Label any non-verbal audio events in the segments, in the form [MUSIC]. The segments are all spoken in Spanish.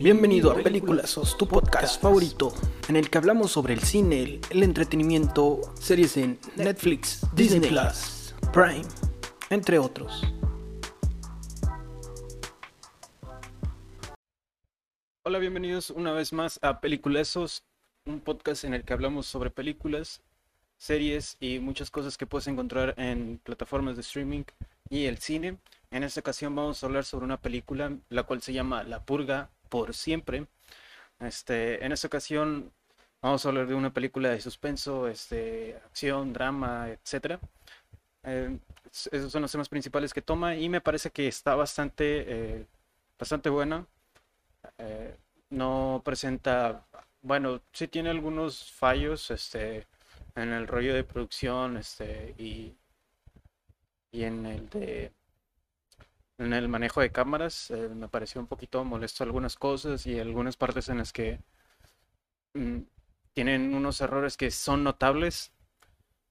Bienvenido a Películas, tu podcast favorito, en el que hablamos sobre el cine, el entretenimiento, series en Netflix, Disney Plus, Prime, entre otros. Hola, bienvenidos una vez más a Peliculesos, un podcast en el que hablamos sobre películas, series y muchas cosas que puedes encontrar en plataformas de streaming y el cine. En esta ocasión vamos a hablar sobre una película la cual se llama La Purga por siempre. Este, en esta ocasión vamos a hablar de una película de suspenso, este, acción, drama, etc. Eh, esos son los temas principales que toma y me parece que está bastante, eh, bastante buena. Eh, no presenta, bueno, sí tiene algunos fallos, este, en el rollo de producción este, y, y en el de en el manejo de cámaras eh, me pareció un poquito molesto algunas cosas y algunas partes en las que mm, tienen unos errores que son notables.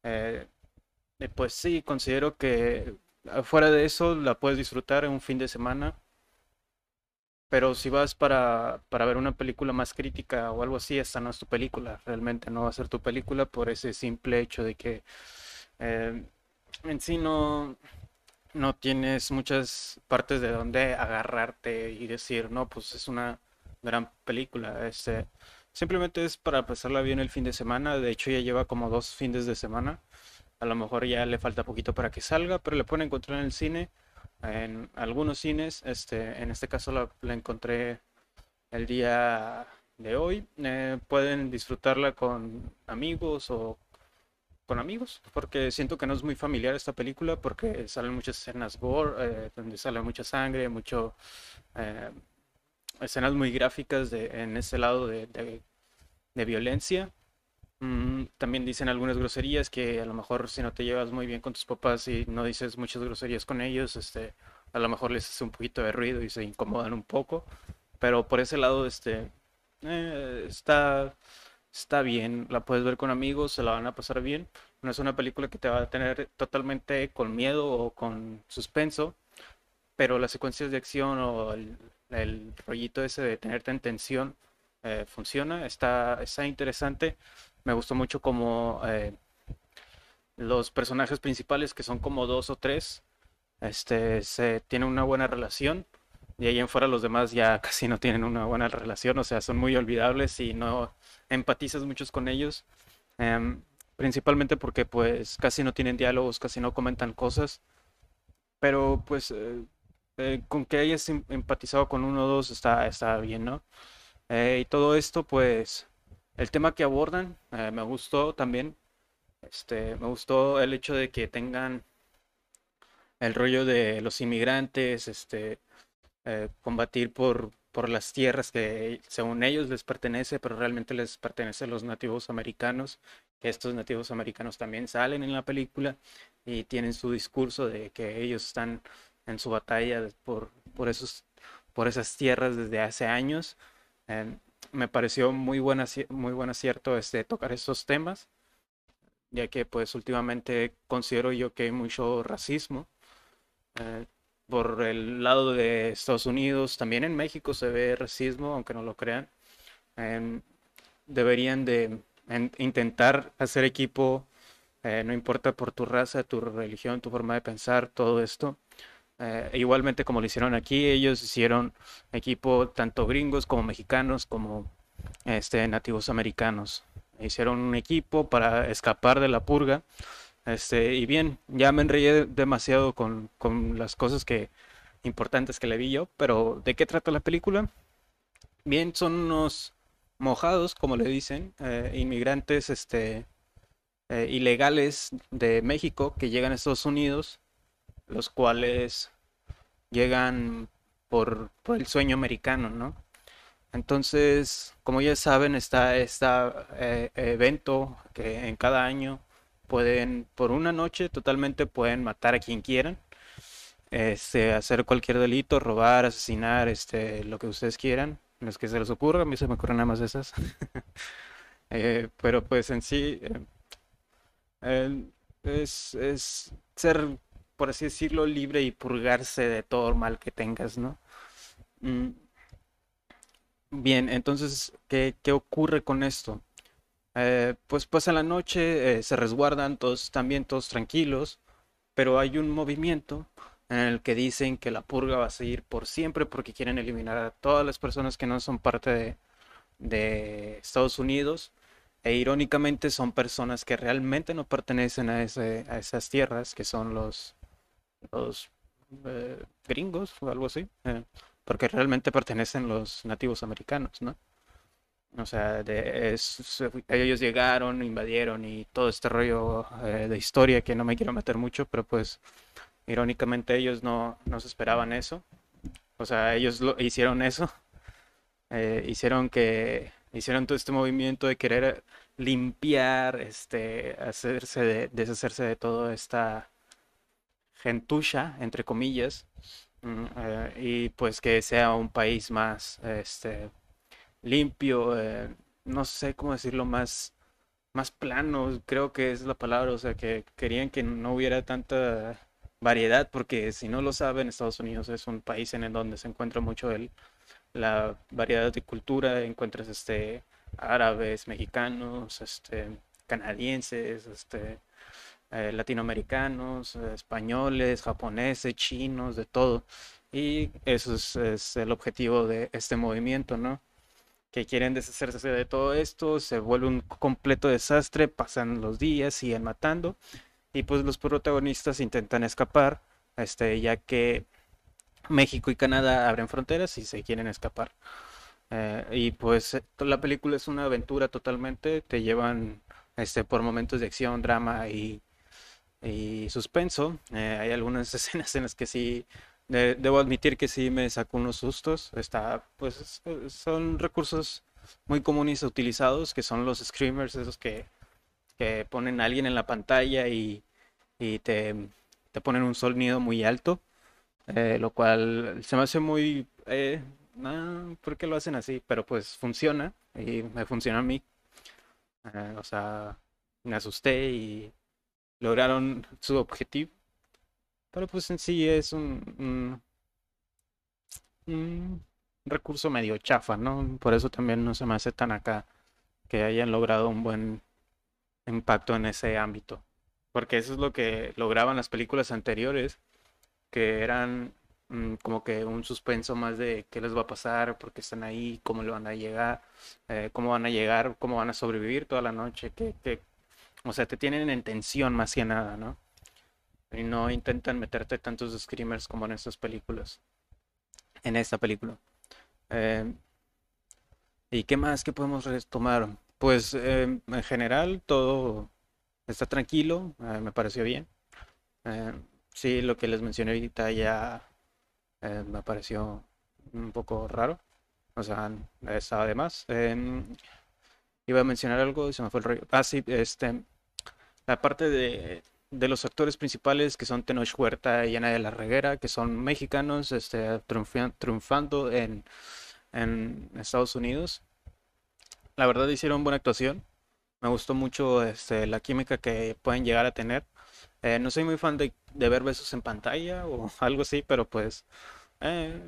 Eh, pues sí, considero que fuera de eso la puedes disfrutar en un fin de semana. Pero si vas para, para, ver una película más crítica o algo así, esta no es tu película. Realmente no va a ser tu película por ese simple hecho de que eh, en sí no, no tienes muchas partes de donde agarrarte y decir, no, pues es una gran película. Este, simplemente es para pasarla bien el fin de semana. De hecho, ya lleva como dos fines de semana. A lo mejor ya le falta poquito para que salga, pero le pueden encontrar en el cine en algunos cines. Este, en este caso la, encontré el día de hoy. Eh, pueden disfrutarla con amigos o con amigos, porque siento que no es muy familiar esta película, porque salen muchas escenas gore, eh, donde sale mucha sangre, mucho eh, escenas muy gráficas de, en ese lado de, violencia. Mm, también dicen algunas groserías que a lo mejor si no te llevas muy bien con tus papás y no dices muchas groserías con ellos, este, a lo mejor les hace un poquito de ruido y se incomodan un poco. Pero por ese lado, este, eh, está, está bien. La puedes ver con amigos, se la van a pasar bien. No es una película que te va a tener totalmente con miedo o con suspenso, pero las secuencias de acción o el, rollito ese de tenerte en tensión eh, funciona. Está, está interesante. Me gustó mucho como eh, los personajes principales, que son como dos o tres, este, se tienen una buena relación. Y ahí en fuera los demás ya [LAUGHS] casi no tienen una buena relación, o sea, son muy olvidables y no empatizas muchos con ellos. Em, principalmente porque pues casi no tienen diálogos, casi no comentan cosas. Pero pues eh, eh, con que hayas em, empatizado con uno o dos está, está bien, ¿no? y todo esto pues el tema que abordan eh, me gustó también. Este, me gustó el hecho de que tengan el rollo de los inmigrantes, este, eh, combatir por, por las tierras que según ellos les pertenece, pero realmente les pertenece a los nativos americanos, que estos nativos americanos también salen en la película y tienen su discurso de que ellos están en su batalla por, por, esos, por esas tierras desde hace años. Em, me pareció muy, buena, muy buen acierto este, tocar estos temas, ya que pues últimamente considero yo que hay mucho racismo. Eh, por el lado de Estados Unidos, también en México se ve racismo, aunque no lo crean. Em, deberían de intentar hacer equipo, eh, no importa por tu raza, tu religión, tu forma de pensar, todo esto. Eh, igualmente como lo hicieron aquí, ellos hicieron equipo tanto gringos como mexicanos como este, nativos americanos. Hicieron un equipo para escapar de la purga. Este, y bien, ya me enreí demasiado con, con, las cosas que importantes que le vi yo, pero ¿de qué trata la película? Bien, son unos mojados, como le dicen, eh, inmigrantes este, eh, ilegales de México que llegan a Estados Unidos los cuales llegan por, el sueño americano, ¿no? Entonces, como ya saben, está este evento que en cada año pueden, por una noche, totalmente pueden matar a quien quieran, este, hacer cualquier delito, robar, asesinar, este, lo que ustedes quieran, los que se les ocurra, a mí se me ocurren nada más esas. [LAUGHS] Eh, pero pues en sí, eh, es, es ser por así decirlo, libre y purgarse de todo mal que tengas, ¿no? Mm. Bien, entonces, ¿qué, qué ocurre con esto? Eh, pues pasa la noche, se resguardan, todos bien, todos tranquilos, pero hay un movimiento en el que dicen que la purga va a seguir por siempre porque quieren eliminar a todas las personas que no son parte de, de Estados Unidos. E irónicamente son personas que realmente no pertenecen a, ese, a esas tierras, que son los, los eh, gringos o algo así, eh, porque realmente pertenecen los nativos americanos, ¿no? O sea, de, ellos llegaron, invadieron y todo este rollo eh, de historia que no me quiero meter mucho, pero pues irónicamente ellos no, no se esperaban eso. O sea, ellos lo, hicieron eso. [LAUGHS] hicieron que hicieron todo este movimiento de querer limpiar, este, hacerse de, deshacerse de toda esta gentucha, entre comillas, mm, eh, y pues que sea un país más este, limpio, eh, no sé cómo decirlo, más, más plano, creo que es la palabra, o sea, que querían que no hubiera tanta variedad, porque si no lo saben, Estados Unidos es un país en el donde se encuentra mucho el, la variedad de cultura, encuentras este árabes, mexicanos, este canadienses, este eh, latinoamericanos, españoles, japoneses, chinos, de todo. Y eso es, el objetivo de este movimiento, ¿no? Que quieren deshacerse de todo esto, se vuelve un completo desastre, pasan los días, siguen matando, y pues los protagonistas intentan escapar, este, ya que México y Canadá abren fronteras y se quieren escapar. Eh, y pues la película es una aventura totalmente, te llevan este, por momentos de acción, drama y, y suspenso. Eh, hay algunas [LAUGHS] escenas en las que sí, debo admitir que sí me sacó unos sustos. Está, pues son recursos muy comunes utilizados, que son los screamers, esos que, que ponen a alguien en la pantalla y, y te, te ponen un sonido muy alto. Eh, lo cual se me hace muy... Eh, ¿Por qué lo hacen así? Pero pues funciona y me funciona a mí. Eh, o sea, me asusté y lograron su objetivo. Pero pues en sí es un, un, recurso medio chafa, ¿no? Por eso también no se me hace tan acá que hayan logrado un buen impacto en ese ámbito. Porque eso es lo que lograban las películas anteriores que eran mm, como que un suspenso más de qué les va a pasar, por qué están ahí, cómo le van a llegar, eh, cómo van a llegar, cómo van a sobrevivir toda la noche, que, o sea, te tienen en tensión más que nada, ¿no? Y no intentan meterte tantos screamers como en estas películas, en esta película. Eh, ¿Y qué más que podemos retomar? Pues em, en general todo está tranquilo, eh, me pareció bien. Sí, lo que les mencioné ahorita ya eh, me pareció un poco raro. O sea, estaba de más. Em, iba a mencionar algo y se me fue el rollo. Ah, sí, este. La parte de, los actores principales que son Tenoch Huerta y Ana de la Reguera, que son mexicanos, este, triunfando en, en Estados Unidos. La verdad hicieron buena actuación. Me gustó mucho este, la química que pueden llegar a tener. Eh, no soy muy fan de, ver besos en pantalla o algo así, pero pues eh,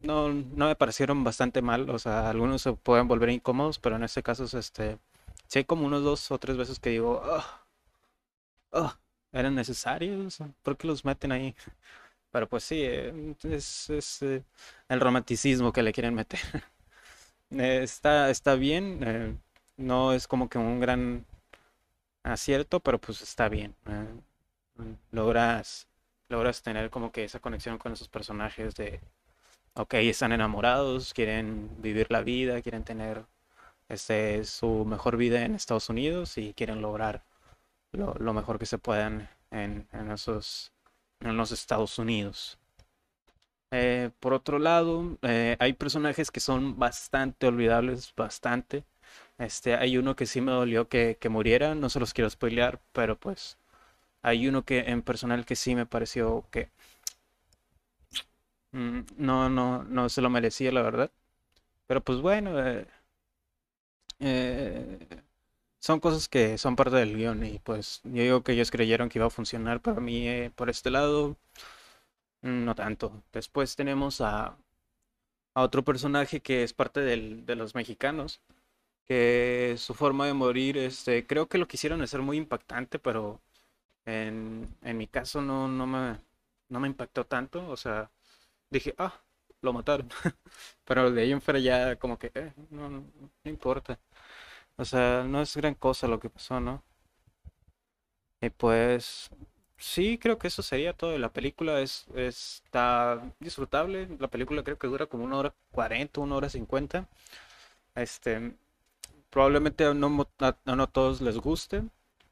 no, no me parecieron bastante mal. O sea, algunos se pueden volver incómodos, pero en este caso, este, sí hay como unos dos o tres besos que digo, oh, ¿eran necesarios? ¿Por qué los meten ahí? Pero pues sí, eh, es, es el romanticismo que le quieren meter. [LAUGHS] está, está bien, no es como que un gran acierto, pero pues está bien. Logras, logras tener como que esa conexión con esos personajes de, ok, están enamorados, quieren vivir la vida, quieren tener este, su mejor vida en Estados Unidos y quieren lograr lo, mejor que se puedan en, esos, en los Estados Unidos. Eh, por otro lado, eh, hay personajes que son bastante olvidables, bastante. Este, hay uno que sí me dolió que, muriera, no se los quiero spoilear, pero pues hay uno que en personal que sí me pareció que mm, no, no, no se lo merecía, la verdad. Pero pues bueno, eh, eh, son cosas que son parte del guion y pues yo digo que ellos creyeron que iba a funcionar para mí eh, por este lado, no tanto. Después tenemos a a otro personaje que es parte del, de los mexicanos, que su forma de morir, este, creo que lo quisieron hacer muy impactante, pero en, en mi caso no, no, me, no me impactó tanto, o sea, dije, ah, lo mataron, [LAUGHS] pero de ahí en fuera ya como que, eh, no, no, no importa, o sea, no es gran cosa lo que pasó, ¿no? Y pues sí, creo que eso sería todo. La película es, está disfrutable. La película creo que dura como una hora cuarenta, una hora cincuenta. Este, probablemente no, a, no todos les guste,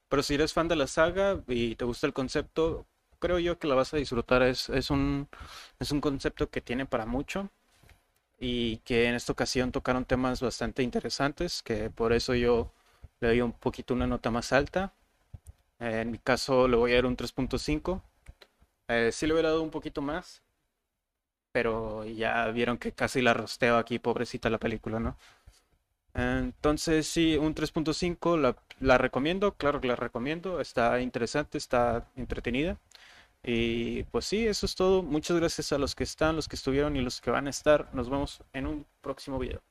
pero si eres fan de la saga y te gusta el concepto, creo yo que la vas a disfrutar. Es, es un, es un concepto que tiene para mucho y que en esta ocasión tocaron temas bastante interesantes, que por eso yo le doy un poquito una nota más alta. En mi caso le voy a dar un 3.5. Eh, sí le hubiera dado un poquito más, pero ya vieron que casi la rosteo aquí, pobrecita la película, ¿no? Entonces sí, un 3.5 la, la recomiendo, claro que la recomiendo, está interesante, está entretenida. Y pues sí, eso es todo. Muchas gracias a los que están, los que estuvieron y los que van a estar. Nos vemos en un próximo video.